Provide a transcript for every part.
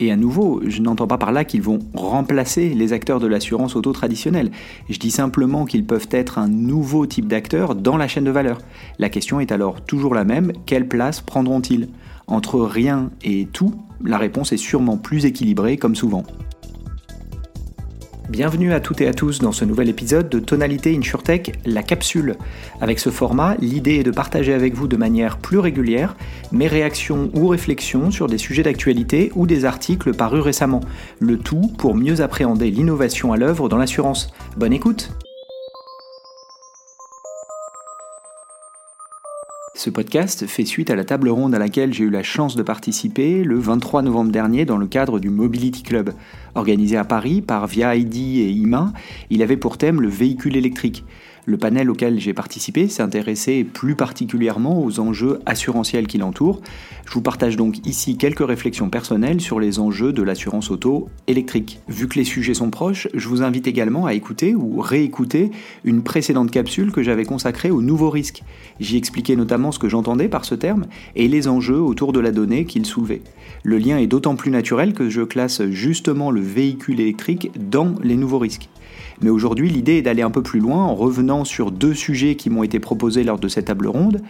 Et à nouveau, je n'entends pas par là qu'ils vont remplacer les acteurs de l'assurance auto traditionnelle. Je dis simplement qu'ils peuvent être un nouveau type d'acteur dans la chaîne de valeur. La question est alors toujours la même, quelle place prendront-ils? Entre rien et tout, la réponse est sûrement plus équilibrée comme souvent. Bienvenue à toutes et à tous dans ce nouvel épisode de Tonalité InsurTech, la capsule. Avec ce format, l'idée est de partager avec vous de manière plus régulière mes réactions ou réflexions sur des sujets d'actualité ou des articles parus récemment. Le tout pour mieux appréhender l'innovation à l'œuvre dans l'assurance. Bonne écoute Ce podcast fait suite à la table ronde à laquelle j'ai eu la chance de participer le 23 novembre dernier dans le cadre du Mobility Club. Organisé à Paris par Via ID et IMA, il avait pour thème le véhicule électrique. Le panel auquel j'ai participé s'intéressait plus particulièrement aux enjeux assurantiels qui l'entourent. Je vous partage donc ici quelques réflexions personnelles sur les enjeux de l'assurance auto électrique. Vu que les sujets sont proches, je vous invite également à écouter ou réécouter une précédente capsule que j'avais consacrée aux nouveaux risques. J'y expliquais notamment ce que j'entendais par ce terme et les enjeux autour de la donnée qu'il soulevait. Le lien est d'autant plus naturel que je classe justement le véhicule électrique dans les nouveaux risques. Mais aujourd'hui, l'idée est d'aller un peu plus loin en revenant sur deux sujets qui m'ont été proposés lors de cette table ronde.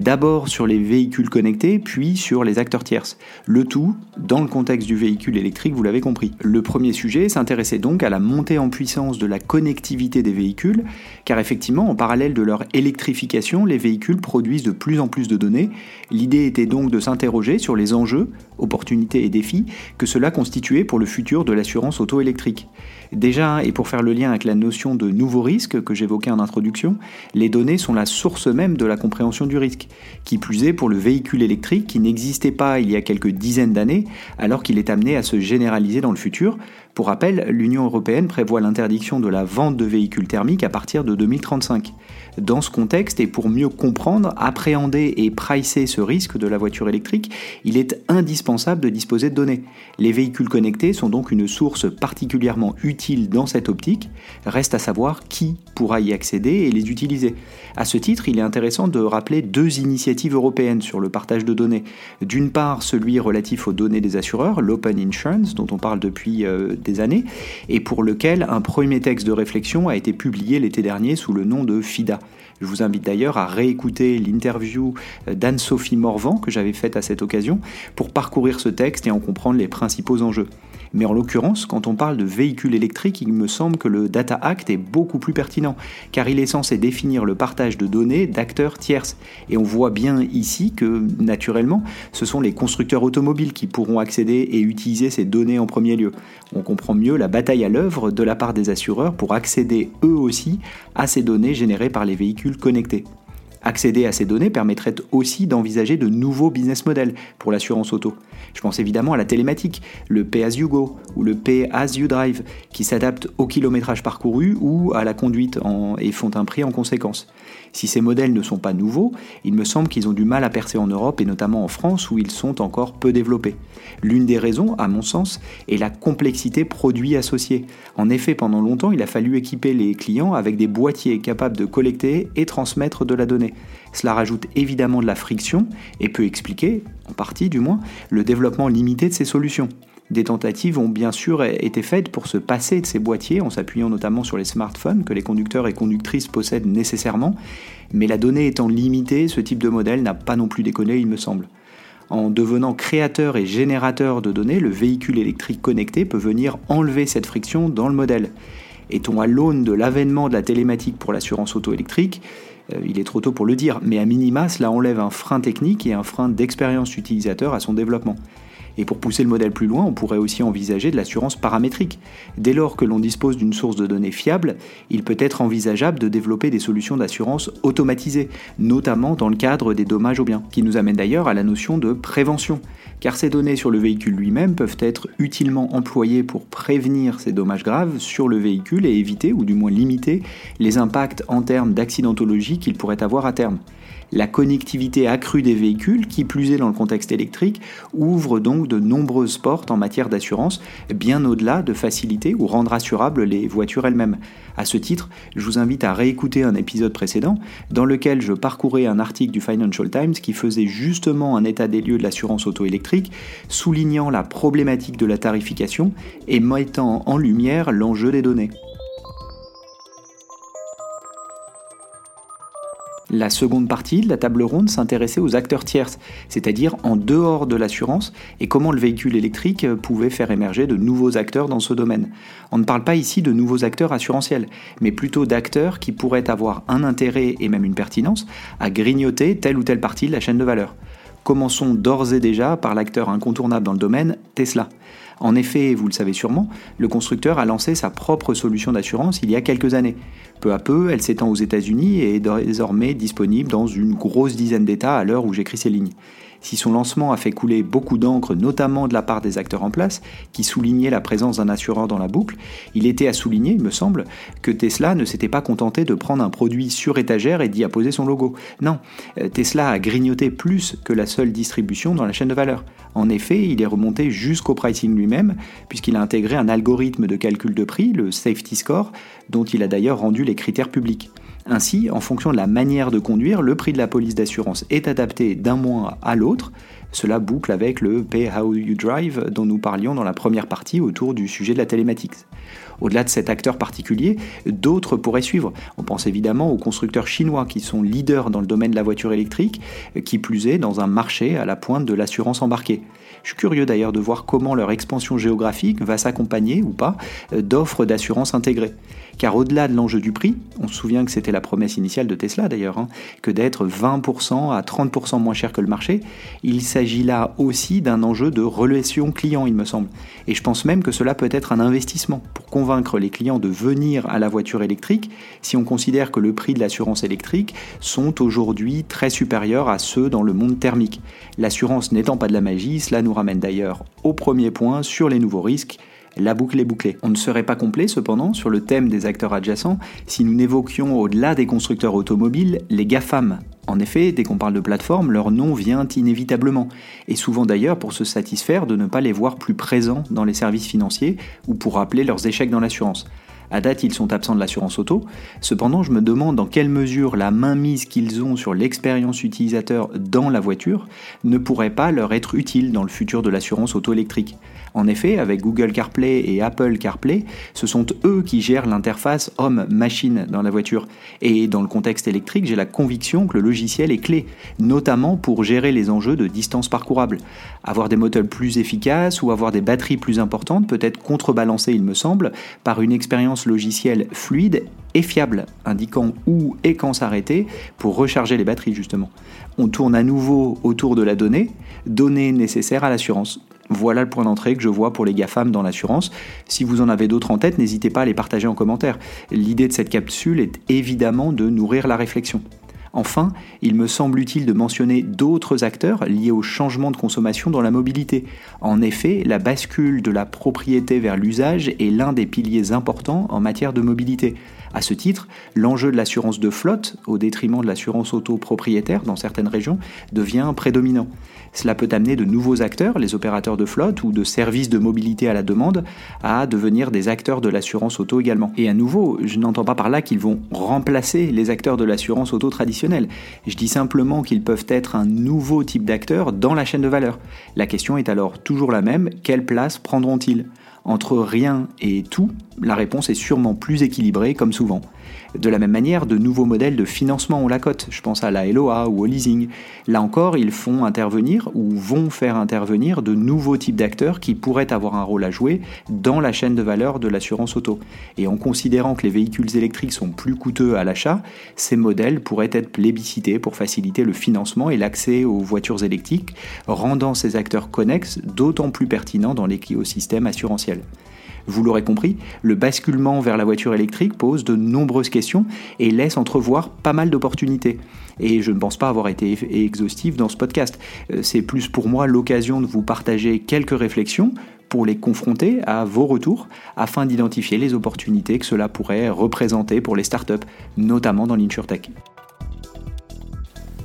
D'abord sur les véhicules connectés, puis sur les acteurs tierces. Le tout dans le contexte du véhicule électrique, vous l'avez compris. Le premier sujet s'intéressait donc à la montée en puissance de la connectivité des véhicules, car effectivement, en parallèle de leur électrification, les véhicules produisent de plus en plus de données. L'idée était donc de s'interroger sur les enjeux, opportunités et défis que cela constituait pour le futur de l'assurance auto-électrique. Déjà, et pour faire le lien avec la notion de nouveau risque que j'évoquais en introduction, les données sont la source même de la compréhension du risque. Qui plus est pour le véhicule électrique qui n'existait pas il y a quelques dizaines d'années, alors qu'il est amené à se généraliser dans le futur, pour rappel, l'Union européenne prévoit l'interdiction de la vente de véhicules thermiques à partir de 2035. Dans ce contexte, et pour mieux comprendre, appréhender et pricer ce risque de la voiture électrique, il est indispensable de disposer de données. Les véhicules connectés sont donc une source particulièrement utile dans cette optique. Reste à savoir qui pourra y accéder et les utiliser. À ce titre, il est intéressant de rappeler deux initiatives européennes sur le partage de données. D'une part, celui relatif aux données des assureurs, l'Open Insurance, dont on parle depuis euh, des années, et pour lequel un premier texte de réflexion a été publié l'été dernier sous le nom de FIDA. Je vous invite d'ailleurs à réécouter l'interview d'Anne-Sophie Morvan que j'avais faite à cette occasion pour parcourir ce texte et en comprendre les principaux enjeux. Mais en l'occurrence, quand on parle de véhicules électriques, il me semble que le Data Act est beaucoup plus pertinent, car il est censé définir le partage de données d'acteurs tierces. Et on voit bien ici que, naturellement, ce sont les constructeurs automobiles qui pourront accéder et utiliser ces données en premier lieu. On comprend mieux la bataille à l'œuvre de la part des assureurs pour accéder eux aussi à ces données générées par les véhicules connectés. Accéder à ces données permettrait aussi d'envisager de nouveaux business models pour l'assurance auto. Je pense évidemment à la télématique, le Pay as you go ou le Pay as you drive, qui s'adaptent au kilométrage parcouru ou à la conduite et font un prix en conséquence. Si ces modèles ne sont pas nouveaux, il me semble qu'ils ont du mal à percer en Europe et notamment en France où ils sont encore peu développés. L'une des raisons, à mon sens, est la complexité produit associée. En effet, pendant longtemps, il a fallu équiper les clients avec des boîtiers capables de collecter et transmettre de la donnée. Cela rajoute évidemment de la friction et peut expliquer, en partie du moins, le développement limité de ces solutions. Des tentatives ont bien sûr été faites pour se passer de ces boîtiers en s'appuyant notamment sur les smartphones que les conducteurs et conductrices possèdent nécessairement, mais la donnée étant limitée, ce type de modèle n'a pas non plus déconné, il me semble. En devenant créateur et générateur de données, le véhicule électrique connecté peut venir enlever cette friction dans le modèle. Est-on à l'aune de l'avènement de la télématique pour l'assurance auto-électrique? euh, il est trop tôt pour le dire, mais à minima, cela enlève un frein technique et un frein d'expérience utilisateur à son développement. Et pour pousser le modèle plus loin, on pourrait aussi envisager de l'assurance paramétrique. Dès lors que l'on dispose d'une source de données fiable, il peut être envisageable de développer des solutions d'assurance automatisées, notamment dans le cadre des dommages aux biens, qui nous amène d'ailleurs à la notion de prévention, car ces données sur le véhicule lui-même peuvent être utilement employées pour prévenir ces dommages graves sur le véhicule et éviter, ou du moins limiter, les impacts en termes d'accidentologie qu'il pourrait avoir à terme. La connectivité accrue des véhicules, qui plus est dans le contexte électrique, ouvre donc de nombreuses portes en matière d'assurance, bien au-delà de faciliter ou rendre assurables les voitures elles-mêmes. À ce titre, je vous invite à réécouter un épisode précédent dans lequel je parcourais un article du Financial Times qui faisait justement un état des lieux de l'assurance auto-électrique, soulignant la problématique de la tarification et mettant en lumière l'enjeu des données. La seconde partie de la table ronde s'intéressait aux acteurs tierces, c'est-à-dire en dehors de l'assurance, et comment le véhicule électrique pouvait faire émerger de nouveaux acteurs dans ce domaine. On ne parle pas ici de nouveaux acteurs assurantiels, mais plutôt d'acteurs qui pourraient avoir un intérêt et même une pertinence à grignoter telle ou telle partie de la chaîne de valeur. Commençons d'ores et déjà par l'acteur incontournable dans le domaine, Tesla. En effet, vous le savez sûrement, le constructeur a lancé sa propre solution d'assurance il y a quelques années. Peu à peu, elle s'étend aux États-Unis et est désormais disponible dans une grosse dizaine d'États à l'heure où j'écris ces lignes. Si son lancement a fait couler beaucoup d'encre, notamment de la part des acteurs en place, qui soulignaient la présence d'un assureur dans la boucle, il était à souligner, il me semble, que Tesla ne s'était pas contenté de prendre un produit sur étagère et d'y apposer son logo. Non, euh, Tesla a grignoté plus que la seule distribution dans la chaîne de valeur. En effet, il est remonté jusqu'au pricing lui-même, puisqu'il a intégré un algorithme de calcul de prix, le Safety Score, dont il a d'ailleurs rendu les critères publics. Ainsi, en fonction de la manière de conduire, le prix de la police d'assurance est adapté d'un mois à l'autre. Cela boucle avec le Pay How You Drive dont nous parlions dans la première partie autour du sujet de la télématique. Au-delà de cet acteur particulier, d'autres pourraient suivre. On pense évidemment aux constructeurs chinois qui sont leaders dans le domaine de la voiture électrique, qui plus est dans un marché à la pointe de l'assurance embarquée. Je suis curieux d'ailleurs de voir comment leur expansion géographique va s'accompagner ou pas d'offres d'assurance intégrées. Car au-delà de l'enjeu du prix, on se souvient que c'était la promesse initiale de Tesla d'ailleurs, hein, que d'être 20% à 30% moins cher que le marché, il s'agit là aussi d'un enjeu de relation client, il me semble. Et je pense même que cela peut être un investissement pour convaincre les clients de venir à la voiture électrique si on considère que le prix de l'assurance électrique sont aujourd'hui très supérieurs à ceux dans le monde thermique. L'assurance n'étant pas de la magie, cela nous ramène d'ailleurs au premier point sur les nouveaux risques la boucle est bouclée. On ne serait pas complet cependant sur le thème des acteurs adjacents si nous n'évoquions au-delà des constructeurs automobiles les GAFAM. En effet, dès qu'on parle de plateforme, leur nom vient inévitablement, et souvent d'ailleurs pour se satisfaire de ne pas les voir plus présents dans les services financiers ou pour rappeler leurs échecs dans l'assurance. À date, ils sont absents de l'assurance auto. Cependant, je me demande dans quelle mesure la mainmise qu'ils ont sur l'expérience utilisateur dans la voiture ne pourrait pas leur être utile dans le futur de l'assurance auto électrique. En effet, avec Google CarPlay et Apple CarPlay, ce sont eux qui gèrent l'interface homme-machine dans la voiture. Et dans le contexte électrique, j'ai la conviction que le logiciel est clé, notamment pour gérer les enjeux de distance parcourable. Avoir des moteurs plus efficaces ou avoir des batteries plus importantes peut être contrebalancé, il me semble, par une expérience logicielle fluide et fiable, indiquant où et quand s'arrêter pour recharger les batteries justement. On tourne à nouveau autour de la donnée, donnée nécessaire à l'assurance. Voilà le point d'entrée que je vois pour les GAFAM dans l'assurance. Si vous en avez d'autres en tête, n'hésitez pas à les partager en commentaire. L'idée de cette capsule est évidemment de nourrir la réflexion. Enfin, il me semble utile de mentionner d'autres acteurs liés au changement de consommation dans la mobilité. En effet, la bascule de la propriété vers l'usage est l'un des piliers importants en matière de mobilité. À ce titre, l'enjeu de l'assurance de flotte, au détriment de l'assurance auto-propriétaire dans certaines régions, devient prédominant. Cela peut amener de nouveaux acteurs, les opérateurs de flotte ou de services de mobilité à la demande, à devenir des acteurs de l'assurance auto également. Et à nouveau, je n'entends pas par là qu'ils vont remplacer les acteurs de l'assurance auto traditionnelle. Je dis simplement qu'ils peuvent être un nouveau type d'acteurs dans la chaîne de valeur. La question est alors toujours la même, quelle place prendront-ils? Entre rien et tout, la réponse est sûrement plus équilibrée comme souvent. De la même manière, de nouveaux modèles de financement ont la cote, je pense à la LOA ou au leasing. Là encore, ils font intervenir ou vont faire intervenir de nouveaux types d'acteurs qui pourraient avoir un rôle à jouer dans la chaîne de valeur de l'assurance auto. Et en considérant que les véhicules électriques sont plus coûteux à l'achat, ces modèles pourraient être plébiscités pour faciliter le financement et l'accès aux voitures électriques, rendant ces acteurs connexes d'autant plus pertinents dans l'écosystème assurantiel. Vous l'aurez compris, le basculement vers la voiture électrique pose de nombreuses questions et laisse entrevoir pas mal d'opportunités. Et je ne pense pas avoir été exhaustif dans ce podcast. Euh, c'est plus pour moi l'occasion de vous partager quelques réflexions pour les confronter à vos retours afin d'identifier les opportunités que cela pourrait représenter pour les startups, notamment dans l'insurtech.